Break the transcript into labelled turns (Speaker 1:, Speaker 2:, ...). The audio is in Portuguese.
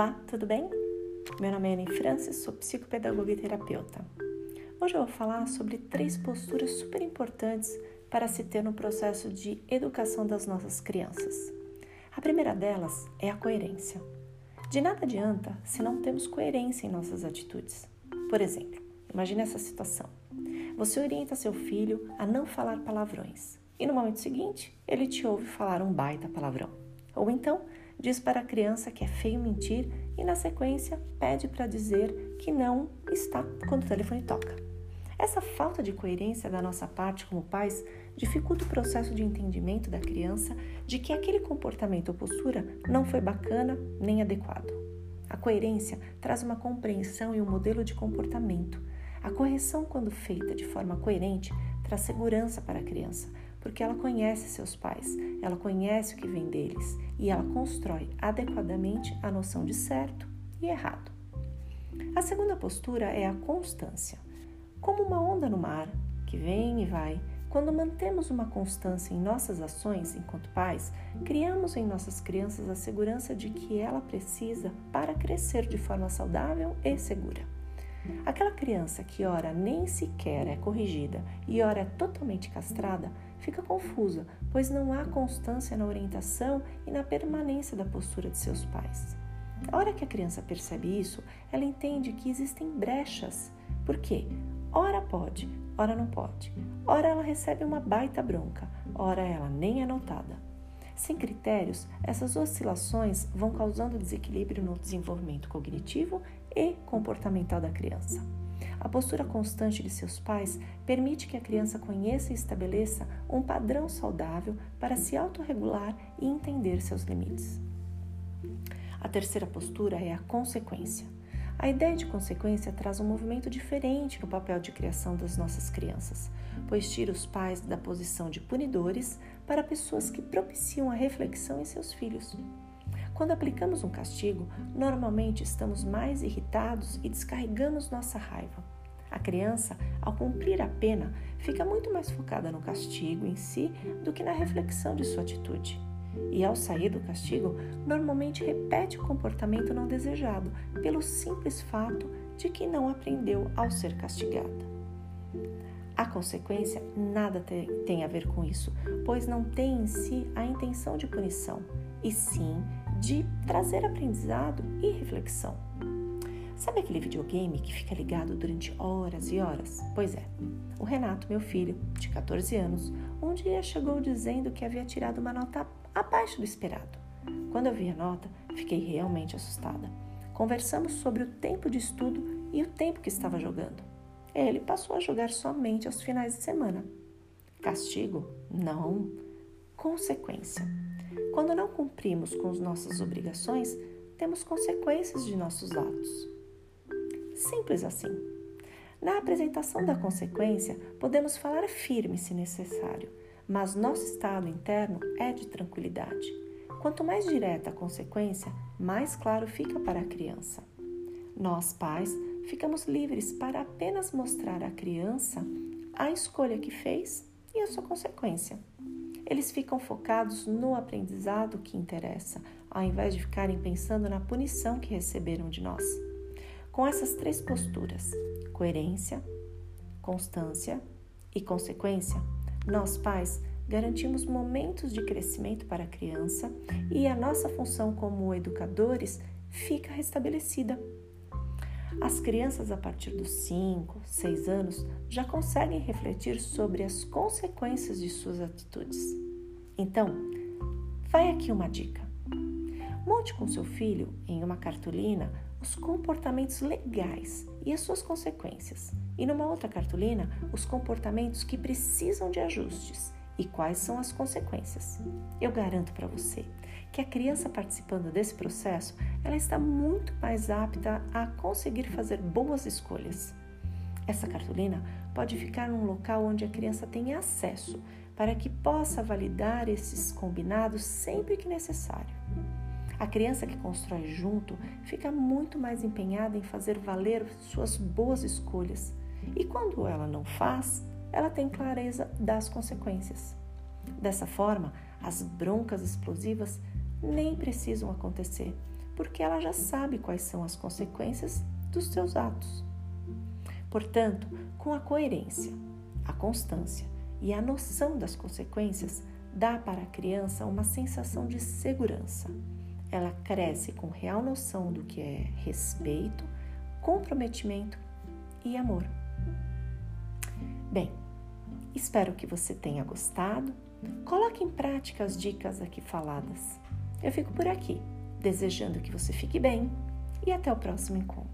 Speaker 1: Olá, tudo bem? Meu nome é Anne Francis, sou psicopedagoga e terapeuta. Hoje eu vou falar sobre três posturas super importantes para se ter no processo de educação das nossas crianças. A primeira delas é a coerência. De nada adianta se não temos coerência em nossas atitudes. Por exemplo, imagine essa situação. Você orienta seu filho a não falar palavrões e no momento seguinte ele te ouve falar um baita palavrão. Ou então diz para a criança que é feio mentir e, na sequência, pede para dizer que não está quando o telefone toca. Essa falta de coerência da nossa parte como pais dificulta o processo de entendimento da criança de que aquele comportamento ou postura não foi bacana nem adequado. A coerência traz uma compreensão e um modelo de comportamento. A correção, quando feita de forma coerente, traz segurança para a criança, porque ela conhece seus pais, ela conhece o que vem deles e ela constrói adequadamente a noção de certo e errado. A segunda postura é a constância. Como uma onda no mar, que vem e vai, quando mantemos uma constância em nossas ações enquanto pais, criamos em nossas crianças a segurança de que ela precisa para crescer de forma saudável e segura. Aquela criança que ora nem sequer é corrigida e ora é totalmente castrada fica confusa, pois não há constância na orientação e na permanência da postura de seus pais. A hora que a criança percebe isso, ela entende que existem brechas. Por quê? Ora pode, ora não pode. Ora ela recebe uma baita bronca, ora ela nem é notada. Sem critérios, essas oscilações vão causando desequilíbrio no desenvolvimento cognitivo e comportamental da criança. A postura constante de seus pais permite que a criança conheça e estabeleça um padrão saudável para se autorregular e entender seus limites. A terceira postura é a consequência. A ideia de consequência traz um movimento diferente no papel de criação das nossas crianças, pois tira os pais da posição de punidores para pessoas que propiciam a reflexão em seus filhos. Quando aplicamos um castigo, normalmente estamos mais irritados e descarregamos nossa raiva. A criança, ao cumprir a pena, fica muito mais focada no castigo em si do que na reflexão de sua atitude e, ao sair do castigo, normalmente repete o comportamento não desejado, pelo simples fato de que não aprendeu ao ser castigada. A consequência nada tem a ver com isso, pois não tem em si a intenção de punição, e sim de trazer aprendizado e reflexão. Sabe aquele videogame que fica ligado durante horas e horas? Pois é, o Renato, meu filho, de 14 anos, um dia chegou dizendo que havia tirado uma nota abaixo do esperado. Quando eu vi a nota, fiquei realmente assustada. Conversamos sobre o tempo de estudo e o tempo que estava jogando. Ele passou a jogar somente aos finais de semana. Castigo? Não. Consequência. Quando não cumprimos com as nossas obrigações, temos consequências de nossos atos. Simples assim. Na apresentação da consequência, podemos falar firme se necessário, mas nosso estado interno é de tranquilidade. Quanto mais direta a consequência, mais claro fica para a criança. Nós, pais, ficamos livres para apenas mostrar à criança a escolha que fez e a sua consequência. Eles ficam focados no aprendizado que interessa, ao invés de ficarem pensando na punição que receberam de nós. Com essas três posturas, coerência, constância e consequência, nós, pais, garantimos momentos de crescimento para a criança e a nossa função como educadores fica restabelecida. As crianças a partir dos 5, 6 anos já conseguem refletir sobre as consequências de suas atitudes. Então, vai aqui uma dica. Monte com seu filho em uma cartolina os comportamentos legais e as suas consequências, e numa outra cartolina, os comportamentos que precisam de ajustes e quais são as consequências. Eu garanto para você que a criança participando desse processo, ela está muito mais apta a conseguir fazer boas escolhas. Essa cartolina pode ficar num local onde a criança tenha acesso, para que possa validar esses combinados sempre que necessário. A criança que constrói junto fica muito mais empenhada em fazer valer suas boas escolhas. E quando ela não faz, ela tem clareza das consequências. Dessa forma, as broncas explosivas nem precisam acontecer, porque ela já sabe quais são as consequências dos seus atos. Portanto, com a coerência, a constância e a noção das consequências, dá para a criança uma sensação de segurança. Ela cresce com real noção do que é respeito, comprometimento e amor. Bem, espero que você tenha gostado. Coloque em prática as dicas aqui faladas. Eu fico por aqui, desejando que você fique bem e até o próximo encontro.